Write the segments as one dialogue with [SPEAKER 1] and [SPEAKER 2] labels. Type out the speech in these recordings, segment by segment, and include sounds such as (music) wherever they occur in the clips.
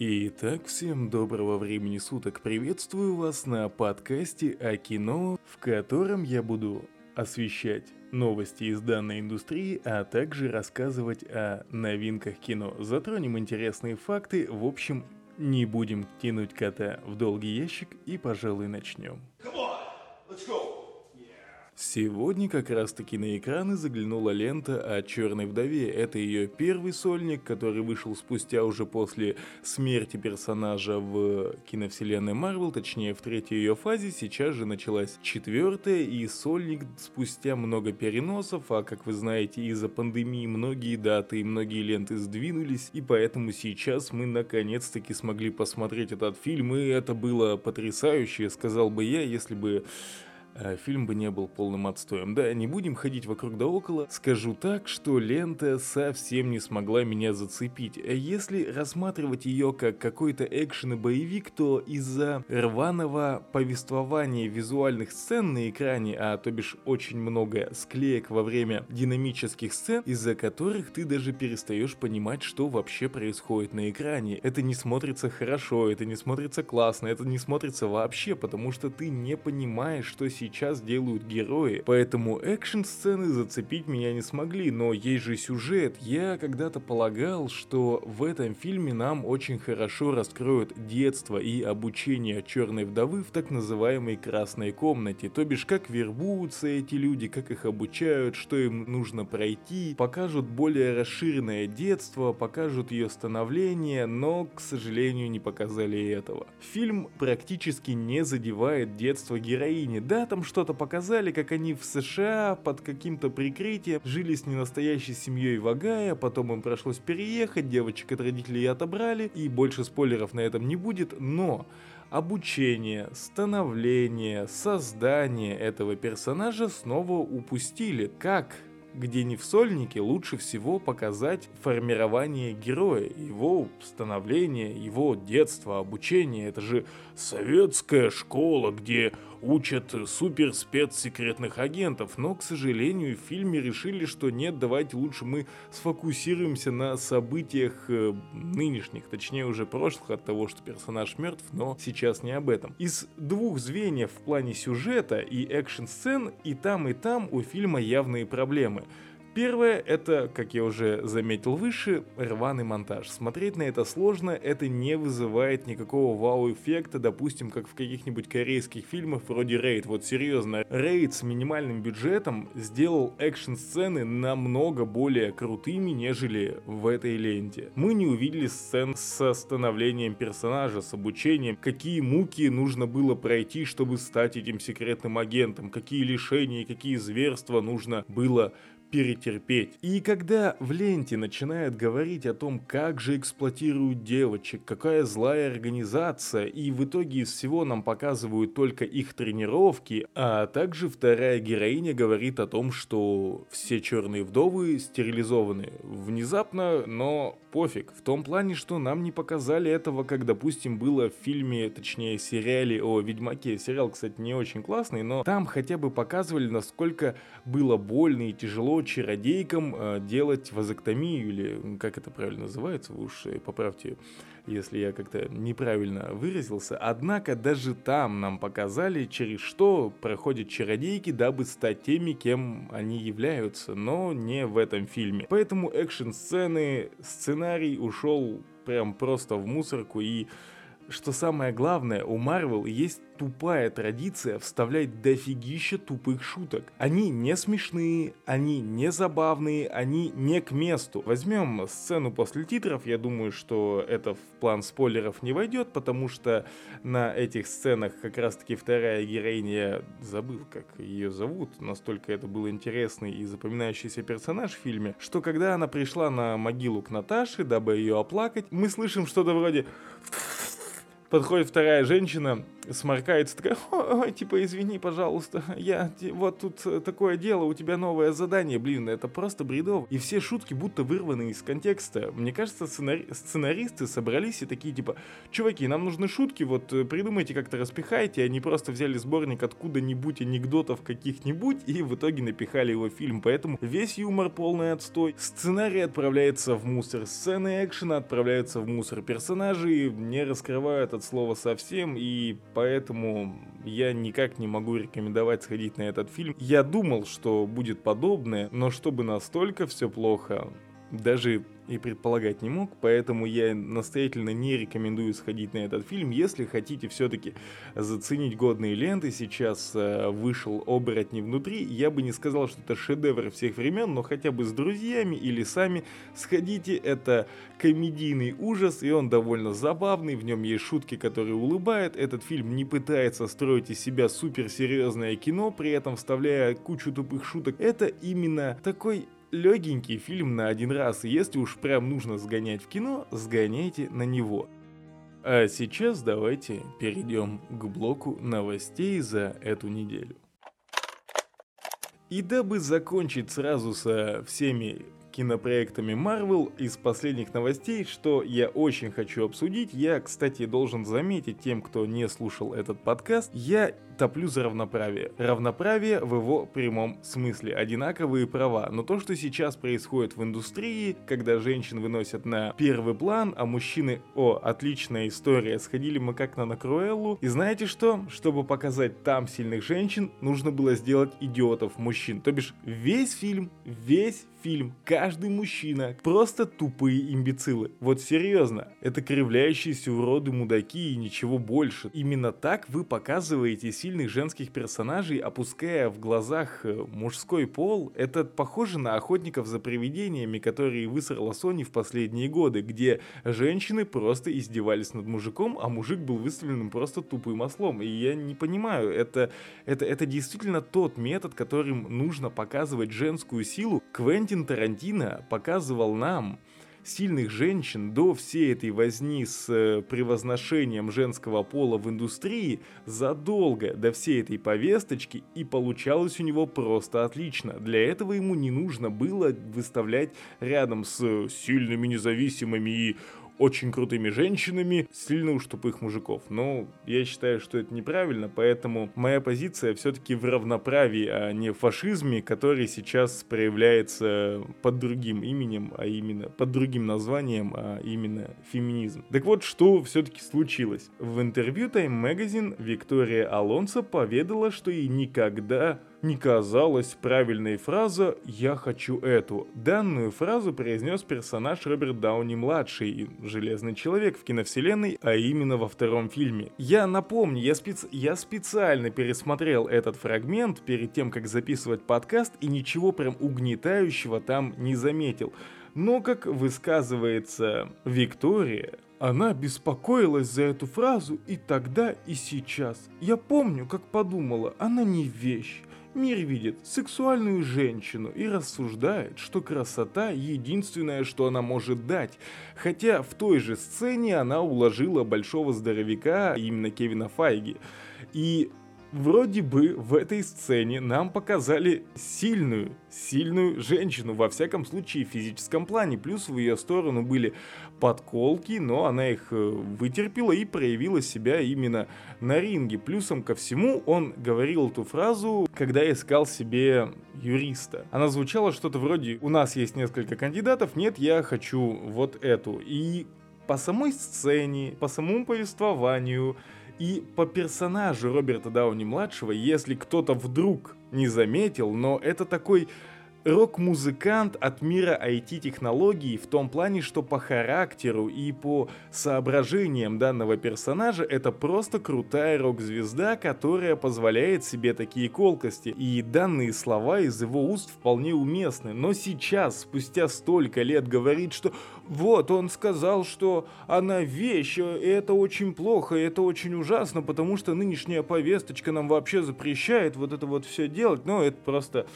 [SPEAKER 1] Итак, всем доброго времени суток. Приветствую вас на подкасте о кино, в котором я буду освещать новости из данной индустрии, а также рассказывать о новинках кино. Затронем интересные факты, в общем, не будем тянуть кота в долгий ящик и, пожалуй, начнем. Come. Сегодня как раз таки на экраны заглянула лента о Черной Вдове. Это ее первый сольник, который вышел спустя уже после смерти персонажа в киновселенной Марвел, точнее в третьей ее фазе. Сейчас же началась четвертая и сольник спустя много переносов, а как вы знаете из-за пандемии многие даты и многие ленты сдвинулись, и поэтому сейчас мы наконец-таки смогли посмотреть этот фильм, и это было потрясающе, сказал бы я, если бы фильм бы не был полным отстоем. Да, не будем ходить вокруг да около. Скажу так, что лента совсем не смогла меня зацепить. Если рассматривать ее как какой-то экшен и боевик, то из-за рваного повествования визуальных сцен на экране, а то бишь очень много склеек во время динамических сцен, из-за которых ты даже перестаешь понимать, что вообще происходит на экране. Это не смотрится хорошо, это не смотрится классно, это не смотрится вообще, потому что ты не понимаешь, что сейчас сейчас делают герои, поэтому экшн-сцены зацепить меня не смогли, но есть же сюжет. Я когда-то полагал, что в этом фильме нам очень хорошо раскроют детство и обучение Черной Вдовы в так называемой Красной Комнате, то бишь как вербуются эти люди, как их обучают, что им нужно пройти, покажут более расширенное детство, покажут ее становление, но, к сожалению, не показали этого. Фильм практически не задевает детство героини, да, там что-то показали, как они в США под каким-то прикрытием жили с ненастоящей семьей в Огайо, потом им пришлось переехать, девочек от родителей отобрали, и больше спойлеров на этом не будет, но обучение, становление, создание этого персонажа снова упустили. Как где не в сольнике лучше всего показать формирование героя, его становление, его детство, обучение. Это же советская школа, где учат супер спецсекретных агентов, но, к сожалению, в фильме решили, что нет, давайте лучше мы сфокусируемся на событиях э, нынешних, точнее уже прошлых от того, что персонаж мертв, но сейчас не об этом. Из двух звеньев в плане сюжета и экшн-сцен и там и там у фильма явные проблемы. Первое, это, как я уже заметил выше, рваный монтаж. Смотреть на это сложно, это не вызывает никакого вау-эффекта, допустим, как в каких-нибудь корейских фильмах вроде Рейд. Вот серьезно, Рейд с минимальным бюджетом сделал экшн-сцены намного более крутыми, нежели в этой ленте. Мы не увидели сцен с становлением персонажа, с обучением, какие муки нужно было пройти, чтобы стать этим секретным агентом, какие лишения, какие зверства нужно было перетерпеть. И когда в ленте начинают говорить о том, как же эксплуатируют девочек, какая злая организация, и в итоге из всего нам показывают только их тренировки, а также вторая героиня говорит о том, что все черные вдовы стерилизованы. Внезапно, но пофиг. В том плане, что нам не показали этого, как, допустим, было в фильме, точнее, сериале о Ведьмаке. Сериал, кстати, не очень классный, но там хотя бы показывали, насколько было больно и тяжело чародейкам э, делать вазоктомию, или как это правильно называется, вы уж э, поправьте, если я как-то неправильно выразился. Однако даже там нам показали, через что проходят чародейки, дабы стать теми, кем они являются, но не в этом фильме. Поэтому экшн-сцены, сценарий ушел прям просто в мусорку и что самое главное, у Марвел есть тупая традиция вставлять дофигища тупых шуток. Они не смешные, они не забавные, они не к месту. Возьмем сцену после титров, я думаю, что это в план спойлеров не войдет, потому что на этих сценах как раз таки вторая героиня, забыл, как ее зовут, настолько это был интересный и запоминающийся персонаж в фильме, что когда она пришла на могилу к Наташе, дабы ее оплакать, мы слышим что-то вроде... Подходит вторая женщина сморкается, такая, ой, типа, извини, пожалуйста, я, вот тут такое дело, у тебя новое задание, блин, это просто бредово. И все шутки будто вырваны из контекста. Мне кажется, сценари... сценаристы собрались и такие, типа, чуваки, нам нужны шутки, вот э, придумайте как-то распихайте, они просто взяли сборник откуда-нибудь анекдотов каких-нибудь и в итоге напихали его в фильм, поэтому весь юмор полный отстой. Сценарий отправляется в мусор, сцены экшена отправляются в мусор, персонажи не раскрывают от слова совсем, и поэтому я никак не могу рекомендовать сходить на этот фильм. Я думал, что будет подобное, но чтобы настолько все плохо, даже и предполагать не мог, поэтому я настоятельно не рекомендую сходить на этот фильм. Если хотите все-таки заценить годные ленты, сейчас э, вышел «Оборотни внутри», я бы не сказал, что это шедевр всех времен, но хотя бы с друзьями или сами сходите, это комедийный ужас, и он довольно забавный, в нем есть шутки, которые улыбают, этот фильм не пытается строить из себя суперсерьезное кино, при этом вставляя кучу тупых шуток, это именно такой легенький фильм на один раз, и если уж прям нужно сгонять в кино, сгоняйте на него. А сейчас давайте перейдем к блоку новостей за эту неделю. И дабы закончить сразу со всеми кинопроектами Marvel из последних новостей, что я очень хочу обсудить. Я, кстати, должен заметить тем, кто не слушал этот подкаст, я топлю за равноправие. Равноправие в его прямом смысле, одинаковые права. Но то, что сейчас происходит в индустрии, когда женщин выносят на первый план, а мужчины, о, отличная история, сходили мы как на Накруэллу. И знаете что? Чтобы показать там сильных женщин, нужно было сделать идиотов мужчин. То бишь весь фильм, весь фильм, каждый мужчина, просто тупые имбецилы. Вот серьезно, это кривляющиеся уроды мудаки и ничего больше. Именно так вы показываете сильных женских персонажей, опуская в глазах э, мужской пол, это похоже на охотников за привидениями, которые высрала Sony в последние годы, где женщины просто издевались над мужиком, а мужик был выставленным просто тупым ослом. И я не понимаю, это, это, это действительно тот метод, которым нужно показывать женскую силу. Квентин Тарантино показывал нам сильных женщин до всей этой возни с э, превозношением женского пола в индустрии задолго до всей этой повесточки и получалось у него просто отлично. Для этого ему не нужно было выставлять рядом с сильными независимыми и очень крутыми женщинами, сильно уж тупых мужиков. Но я считаю, что это неправильно, поэтому моя позиция все-таки в равноправии, а не в фашизме, который сейчас проявляется под другим именем, а именно под другим названием, а именно феминизм. Так вот, что все-таки случилось? В интервью Time Magazine Виктория Алонсо поведала, что ей никогда не казалась правильной фраза «я хочу эту». Данную фразу произнес персонаж Роберт Дауни-младший, Железный Человек в киновселенной, а именно во втором фильме. Я напомню, я, специ... я специально пересмотрел этот фрагмент перед тем, как записывать подкаст, и ничего прям угнетающего там не заметил. Но, как высказывается Виктория, она беспокоилась за эту фразу и тогда, и сейчас. Я помню, как подумала, она не вещь. Мир видит сексуальную женщину и рассуждает, что красота единственное, что она может дать. Хотя в той же сцене она уложила большого здоровяка, именно Кевина Файги. И Вроде бы в этой сцене нам показали сильную, сильную женщину, во всяком случае в физическом плане. Плюс в ее сторону были подколки, но она их э, вытерпела и проявила себя именно на ринге. Плюсом ко всему он говорил эту фразу, когда искал себе юриста. Она звучала что-то вроде «У нас есть несколько кандидатов, нет, я хочу вот эту». И по самой сцене, по самому повествованию, и по персонажу Роберта Дауни-младшего, если кто-то вдруг не заметил, но это такой рок-музыкант от мира IT-технологий в том плане, что по характеру и по соображениям данного персонажа это просто крутая рок-звезда, которая позволяет себе такие колкости. И данные слова из его уст вполне уместны. Но сейчас, спустя столько лет, говорит, что вот он сказал, что она вещь, и это очень плохо, и это очень ужасно, потому что нынешняя повесточка нам вообще запрещает вот это вот все делать. Но это просто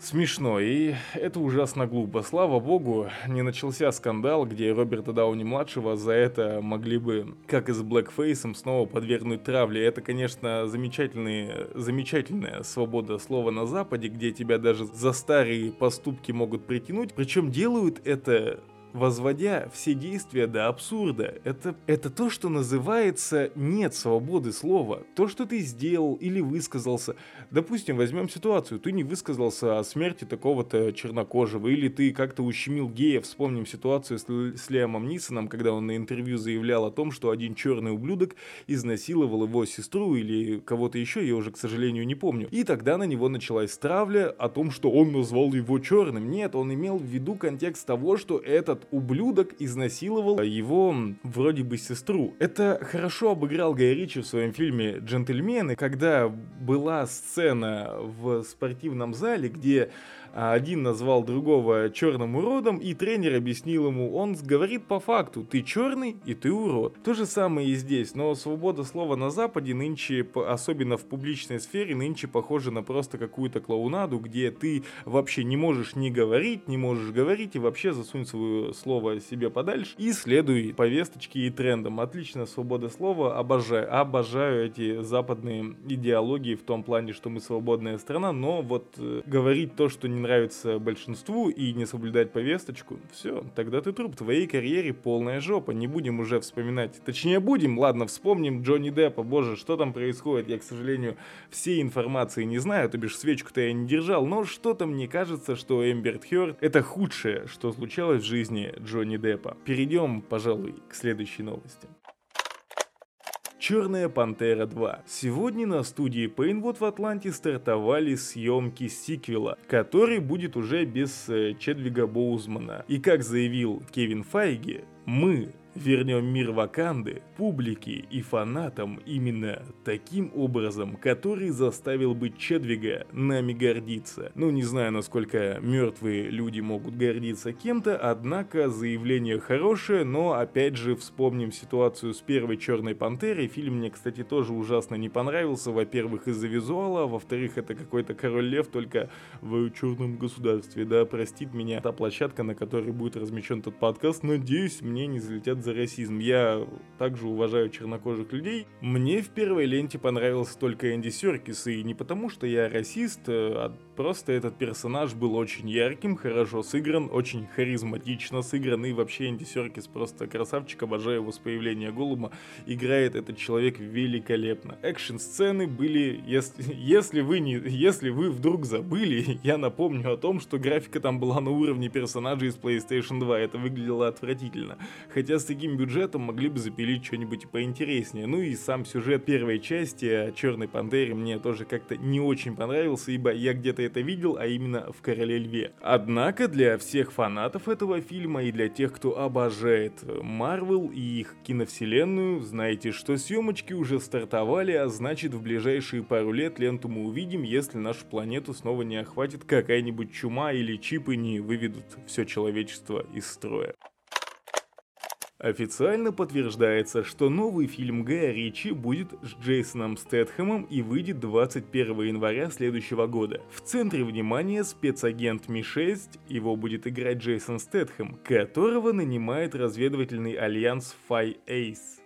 [SPEAKER 1] Смешно, и это ужасно глупо. Слава богу, не начался скандал, где Роберта Дауни-младшего за это могли бы, как и с Блэкфейсом, снова подвергнуть травле. Это, конечно, замечательный, замечательная свобода слова на Западе, где тебя даже за старые поступки могут притянуть. Причем делают это возводя все действия до абсурда. Это, это то, что называется нет свободы слова. То, что ты сделал или высказался. Допустим, возьмем ситуацию. Ты не высказался о смерти такого-то чернокожего, или ты как-то ущемил гея. Вспомним ситуацию с, с Лиамом Нисоном, когда он на интервью заявлял о том, что один черный ублюдок изнасиловал его сестру или кого-то еще, я уже, к сожалению, не помню. И тогда на него началась травля о том, что он назвал его черным. Нет, он имел в виду контекст того, что этот этот ублюдок изнасиловал его вроде бы сестру. Это хорошо обыграл Гай Ричи в своем фильме «Джентльмены», когда была сцена в спортивном зале, где один назвал другого черным уродом, и тренер объяснил ему, он говорит по факту, ты черный и ты урод. То же самое и здесь, но свобода слова на Западе нынче, особенно в публичной сфере, нынче похожа на просто какую-то клоунаду, где ты вообще не можешь не говорить, не можешь говорить и вообще засунь свое слово себе подальше и следуй повесточке и трендам. Отлично, свобода слова, обожаю, обожаю эти западные идеологии в том плане, что мы свободная страна, но вот э, говорить то, что не нравится большинству и не соблюдать повесточку, все, тогда ты труп, твоей карьере полная жопа, не будем уже вспоминать. Точнее будем, ладно, вспомним Джонни Деппа, боже, что там происходит, я, к сожалению, всей информации не знаю, то бишь свечку-то я не держал, но что-то мне кажется, что Эмберт Хёрд это худшее, что случалось в жизни Джонни Деппа. Перейдем, пожалуй, к следующей новости. Черная Пантера 2. Сегодня на студии Painwood в Атланте стартовали съемки сиквела, который будет уже без э, Чедвига Боузмана. И как заявил Кевин Файги, мы Вернем мир Ваканды публике и фанатам именно таким образом, который заставил бы Чедвига нами гордиться. Ну, не знаю, насколько мертвые люди могут гордиться кем-то, однако заявление хорошее, но опять же вспомним ситуацию с первой Черной Пантерой. Фильм мне, кстати, тоже ужасно не понравился. Во-первых, из-за визуала, во-вторых, это какой-то Король Лев, только в черном государстве. Да, простит меня та площадка, на которой будет размещен этот подкаст. Надеюсь, мне не залетят за расизм. Я также уважаю чернокожих людей. Мне в первой ленте понравился только Энди Серкис, и не потому, что я расист, а просто этот персонаж был очень ярким, хорошо сыгран, очень харизматично сыгран, и вообще Энди Серкис просто красавчик, обожаю его с появления Голума. Играет этот человек великолепно. Экшн-сцены были, если, если, вы не, если вы вдруг забыли, (laughs) я напомню о том, что графика там была на уровне персонажей из PlayStation 2, это выглядело отвратительно. Хотя с таким бюджетом могли бы запилить что-нибудь поинтереснее. Ну и сам сюжет первой части о Черной Пантере мне тоже как-то не очень понравился, ибо я где-то это видел, а именно в Короле Льве. Однако для всех фанатов этого фильма и для тех, кто обожает Марвел и их киновселенную, знаете, что съемочки уже стартовали, а значит в ближайшие пару лет ленту мы увидим, если нашу планету снова не охватит какая-нибудь чума или чипы не выведут все человечество из строя. Официально подтверждается, что новый фильм Гая Ричи будет с Джейсоном Стэтхэмом и выйдет 21 января следующего года. В центре внимания спецагент Ми-6, его будет играть Джейсон Стэтхэм, которого нанимает разведывательный альянс Fi Ace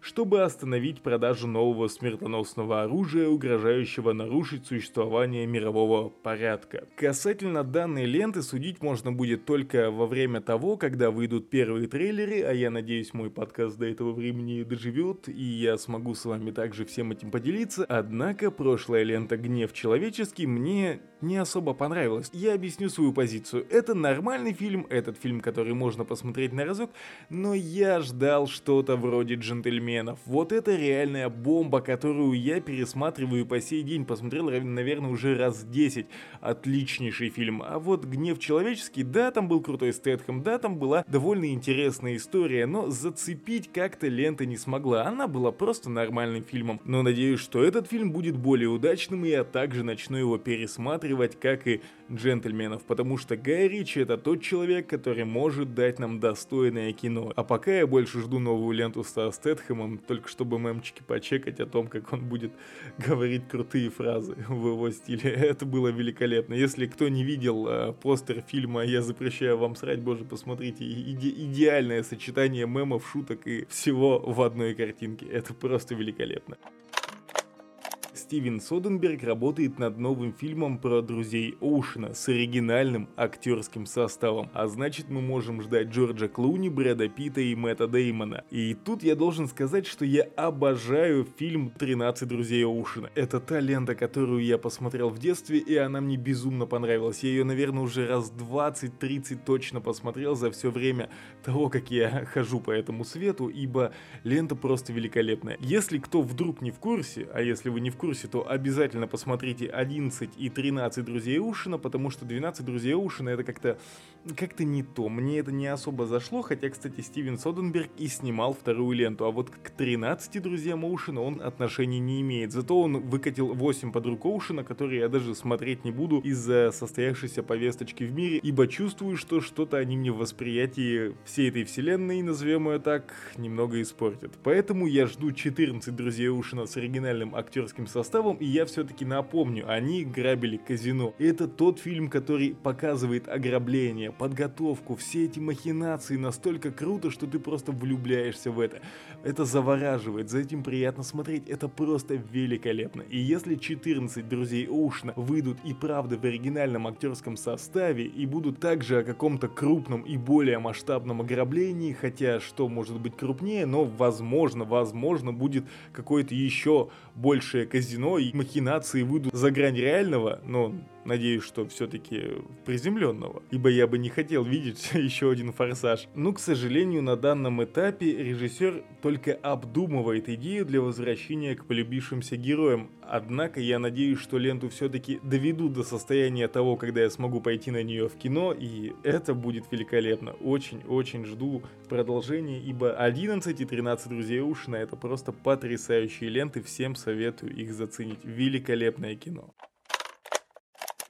[SPEAKER 1] чтобы остановить продажу нового смертоносного оружия, угрожающего нарушить существование мирового порядка. Касательно данной ленты судить можно будет только во время того, когда выйдут первые трейлеры, а я надеюсь мой подкаст до этого времени доживет, и я смогу с вами также всем этим поделиться. Однако прошлая лента «Гнев человеческий» мне не особо понравилась. Я объясню свою позицию. Это нормальный фильм, этот фильм, который можно посмотреть на разок, но я ждал что-то вроде «Джентльменов». Вот это реальная бомба, которую я пересматриваю по сей день. Посмотрел, наверное, уже раз 10. Отличнейший фильм. А вот «Гнев человеческий», да, там был крутой Стэтхэм, да, там была довольно интересная история, но зацепить как-то лента не смогла. Она была просто нормальным фильмом. Но надеюсь, что этот фильм будет более удачным, и я также начну его пересматривать рассматривать как и джентльменов, потому что Гай Ричи это тот человек, который может дать нам достойное кино. А пока я больше жду новую ленту со Стэтхэма фильмом, только чтобы мемчики почекать о том, как он будет (laughs) говорить крутые фразы в его стиле. (laughs) Это было великолепно. Если кто не видел э, постер фильма «Я запрещаю вам срать», боже, посмотрите, иде идеальное сочетание мемов, шуток и всего в одной картинке. Это просто великолепно. Стивен Соденберг работает над новым фильмом про друзей Оушена с оригинальным актерским составом, а значит мы можем ждать Джорджа Клуни, Брэда Питта и Мэтта Деймона. И тут я должен сказать, что я обожаю фильм «13 друзей Оушена». Это та лента, которую я посмотрел в детстве, и она мне безумно понравилась. Я ее, наверное, уже раз 20-30 точно посмотрел за все время того, как я хожу по этому свету, ибо лента просто великолепная. Если кто вдруг не в курсе, а если вы не в курсе, курсе, то обязательно посмотрите 11 и 13 друзей Ушина, потому что 12 друзей Ушина это как-то как-то не то. Мне это не особо зашло, хотя, кстати, Стивен Соденберг и снимал вторую ленту, а вот к 13 друзьям Оушена он отношений не имеет. Зато он выкатил 8 подруг Оушена, которые я даже смотреть не буду из-за состоявшейся повесточки в мире, ибо чувствую, что что-то они мне в восприятии всей этой вселенной, назовем ее так, немного испортят. Поэтому я жду 14 друзей Оушена с оригинальным актерским составом, и я все-таки напомню, они грабили казино. Это тот фильм, который показывает ограбление, подготовку, все эти махинации настолько круто, что ты просто влюбляешься в это. Это завораживает, за этим приятно смотреть, это просто великолепно. И если 14 друзей Оушна выйдут и правда в оригинальном актерском составе и будут также о каком-то крупном и более масштабном ограблении, хотя что может быть крупнее, но возможно, возможно будет какое-то еще большее казино и махинации выйдут за грань реального, но надеюсь, что все-таки приземленного, ибо я бы не хотел видеть (laughs) еще один форсаж. Но, к сожалению, на данном этапе режиссер только обдумывает идею для возвращения к полюбившимся героям, однако я надеюсь, что ленту все-таки доведут до состояния того, когда я смогу пойти на нее в кино, и это будет великолепно. Очень-очень жду продолжения, ибо 11 и 13 друзей Ушина это просто потрясающие ленты, всем советую их заценить. Великолепное кино.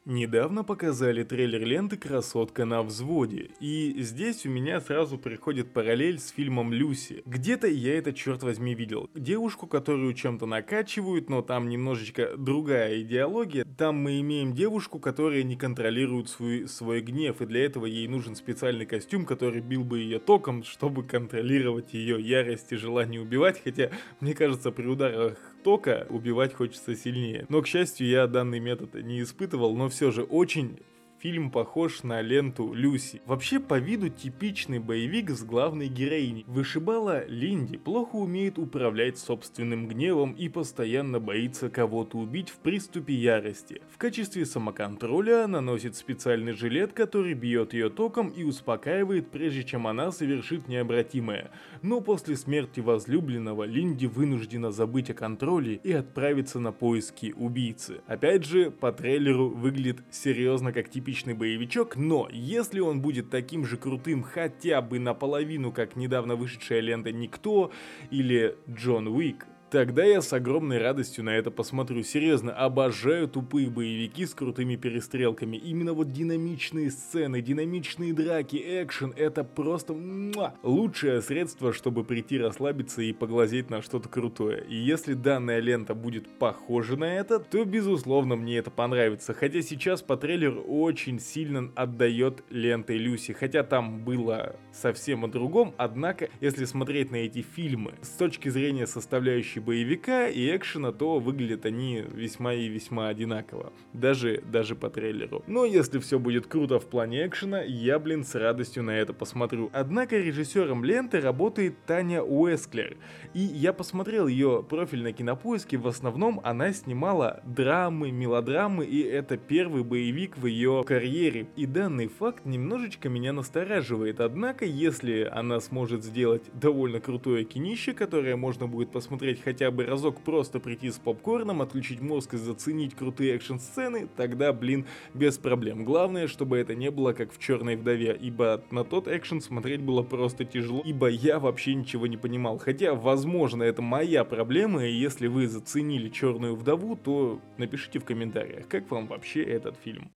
[SPEAKER 1] Недавно показали трейлер ленты «Красотка на взводе», и здесь у меня сразу приходит параллель с фильмом «Люси». Где-то я это, черт возьми, видел. Девушку, которую чем-то накачивают, но там немножечко другая идеология. Там мы имеем девушку, которая не контролирует свой, свой гнев, и для этого ей нужен специальный костюм, который бил бы ее током, чтобы контролировать ее ярость и желание убивать, хотя, мне кажется, при ударах тока убивать хочется сильнее. Но, к счастью, я данный метод не испытывал, но все же очень Фильм похож на ленту Люси. Вообще по виду типичный боевик с главной героиней. Вышибала Линди плохо умеет управлять собственным гневом и постоянно боится кого-то убить в приступе ярости. В качестве самоконтроля она носит специальный жилет, который бьет ее током и успокаивает, прежде чем она совершит необратимое. Но после смерти возлюбленного Линди вынуждена забыть о контроле и отправиться на поиски убийцы. Опять же, по трейлеру выглядит серьезно как типичный боевичок, но если он будет таким же крутым хотя бы наполовину, как недавно вышедшая лента «Никто» или «Джон Уик», Тогда я с огромной радостью на это посмотрю. Серьезно, обожаю тупые боевики с крутыми перестрелками. Именно вот динамичные сцены, динамичные драки, экшен — это просто муа, лучшее средство, чтобы прийти расслабиться и поглазеть на что-то крутое. И если данная лента будет похожа на это, то безусловно мне это понравится. Хотя сейчас по трейлеру очень сильно отдает лентой Люси. Хотя там было совсем о другом, однако, если смотреть на эти фильмы с точки зрения составляющей составляющей боевика и экшена, то выглядят они весьма и весьма одинаково. Даже, даже по трейлеру. Но если все будет круто в плане экшена, я, блин, с радостью на это посмотрю. Однако режиссером ленты работает Таня Уэсклер. И я посмотрел ее профиль на кинопоиске, в основном она снимала драмы, мелодрамы, и это первый боевик в ее карьере. И данный факт немножечко меня настораживает. Однако, если она сможет сделать довольно крутое кинище, которое можно будет посмотреть хотя бы разок просто прийти с попкорном, отключить мозг и заценить крутые экшн-сцены, тогда, блин, без проблем. Главное, чтобы это не было как в «Черной вдове», ибо на тот экшен смотреть было просто тяжело, ибо я вообще ничего не понимал. Хотя, возможно, это моя проблема, и если вы заценили «Черную вдову», то напишите в комментариях, как вам вообще этот фильм.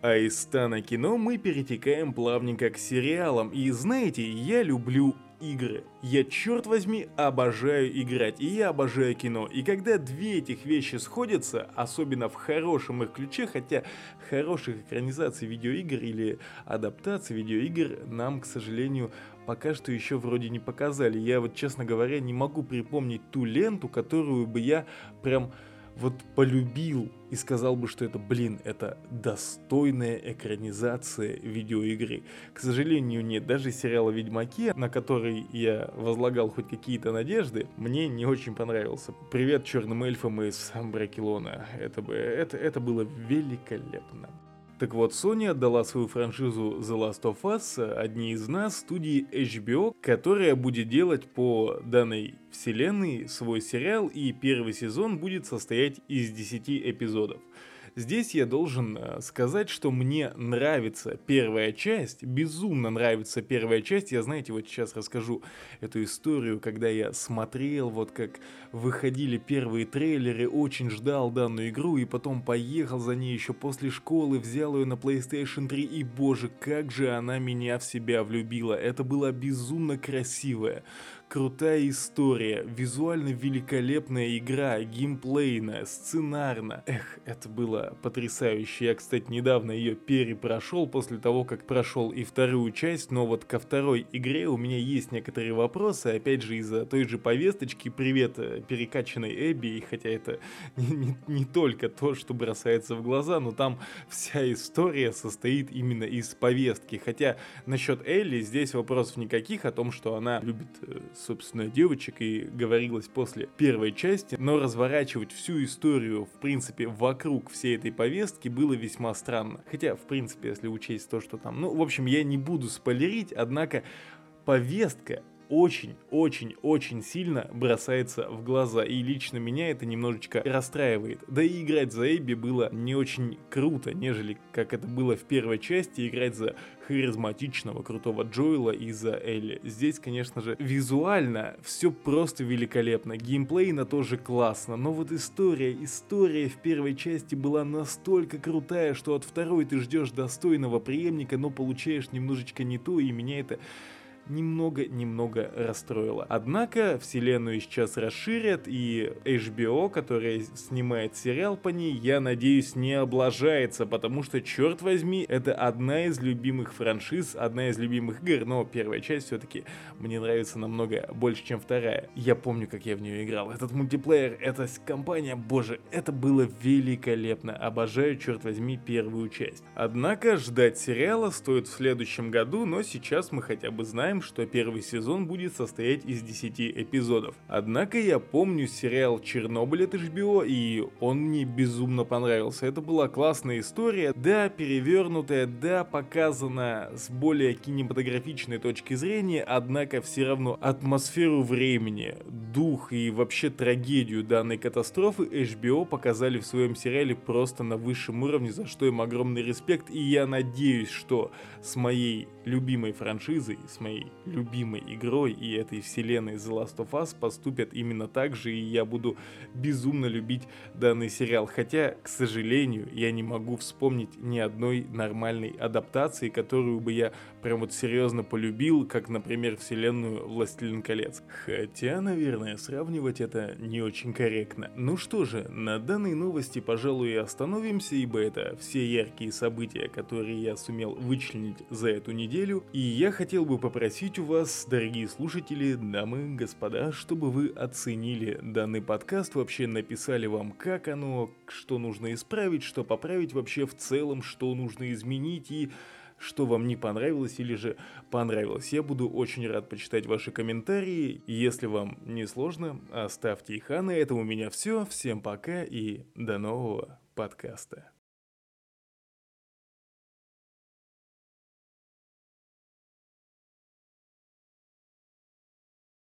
[SPEAKER 1] А из стана кино мы перетекаем плавненько к сериалам. И знаете, я люблю игры. Я, черт возьми, обожаю играть, и я обожаю кино. И когда две этих вещи сходятся, особенно в хорошем их ключе, хотя хороших экранизаций видеоигр или адаптаций видеоигр нам, к сожалению, пока что еще вроде не показали. Я вот, честно говоря, не могу припомнить ту ленту, которую бы я прям вот полюбил и сказал бы, что это, блин, это достойная экранизация видеоигры. К сожалению, нет. Даже сериала «Ведьмаки», на который я возлагал хоть какие-то надежды, мне не очень понравился. Привет черным эльфам из Бракелона. Это, это, это было великолепно. Так вот, Sony отдала свою франшизу The Last of Us одни из нас студии HBO, которая будет делать по данной вселенной свой сериал, и первый сезон будет состоять из 10 эпизодов. Здесь я должен э, сказать, что мне нравится первая часть, безумно нравится первая часть. Я, знаете, вот сейчас расскажу эту историю, когда я смотрел, вот как выходили первые трейлеры, очень ждал данную игру, и потом поехал за ней еще после школы, взял ее на PlayStation 3, и боже, как же она меня в себя влюбила. Это была безумно красивая, крутая история, визуально великолепная игра, геймплейная, сценарно. Эх, это было потрясающе. Я, кстати, недавно ее перепрошел после того, как прошел и вторую часть, но вот ко второй игре у меня есть некоторые вопросы, опять же из-за той же повесточки. Привет э, перекачанной Эбби, хотя это (laughs) не, не, не только то, что бросается в глаза, но там вся история состоит именно из повестки. Хотя насчет Элли здесь вопросов никаких о том, что она любит э, собственно, девочек и говорилось после первой части, но разворачивать всю историю, в принципе, вокруг всей этой повестки было весьма странно. Хотя, в принципе, если учесть то, что там... Ну, в общем, я не буду спойлерить, однако повестка очень-очень-очень сильно бросается в глаза, и лично меня это немножечко расстраивает. Да и играть за Эбби было не очень круто, нежели как это было в первой части, играть за харизматичного, крутого Джоэла и за Элли. Здесь, конечно же, визуально все просто великолепно, геймплейно тоже классно, но вот история, история в первой части была настолько крутая, что от второй ты ждешь достойного преемника, но получаешь немножечко не то, и меня это немного-немного расстроило. Однако вселенную сейчас расширят, и HBO, которая снимает сериал по ней, я надеюсь, не облажается, потому что, черт возьми, это одна из любимых франшиз, одна из любимых игр, но первая часть все-таки мне нравится намного больше, чем вторая. Я помню, как я в нее играл. Этот мультиплеер, эта компания, боже, это было великолепно. Обожаю, черт возьми, первую часть. Однако ждать сериала стоит в следующем году, но сейчас мы хотя бы знаем, знаем, что первый сезон будет состоять из 10 эпизодов. Однако я помню сериал «Чернобыль» от HBO, и он мне безумно понравился. Это была классная история, да, перевернутая, да, показана с более кинематографичной точки зрения, однако все равно атмосферу времени, дух и вообще трагедию данной катастрофы HBO показали в своем сериале просто на высшем уровне, за что им огромный респект, и я надеюсь, что с моей любимой франшизой, с моей любимой игрой и этой вселенной The Last of Us поступят именно так же, и я буду безумно любить данный сериал. Хотя, к сожалению, я не могу вспомнить ни одной нормальной адаптации, которую бы я прям вот серьезно полюбил, как, например, вселенную Властелин колец. Хотя, наверное, сравнивать это не очень корректно. Ну что же, на данной новости, пожалуй, и остановимся, ибо это все яркие события, которые я сумел вычленить за эту неделю, и я хотел бы попросить попросить у вас, дорогие слушатели, дамы господа, чтобы вы оценили данный подкаст, вообще написали вам, как оно, что нужно исправить, что поправить вообще в целом, что нужно изменить и что вам не понравилось или же понравилось. Я буду очень рад почитать ваши комментарии. Если вам не сложно, оставьте их. А на этом у меня все. Всем пока и до нового подкаста.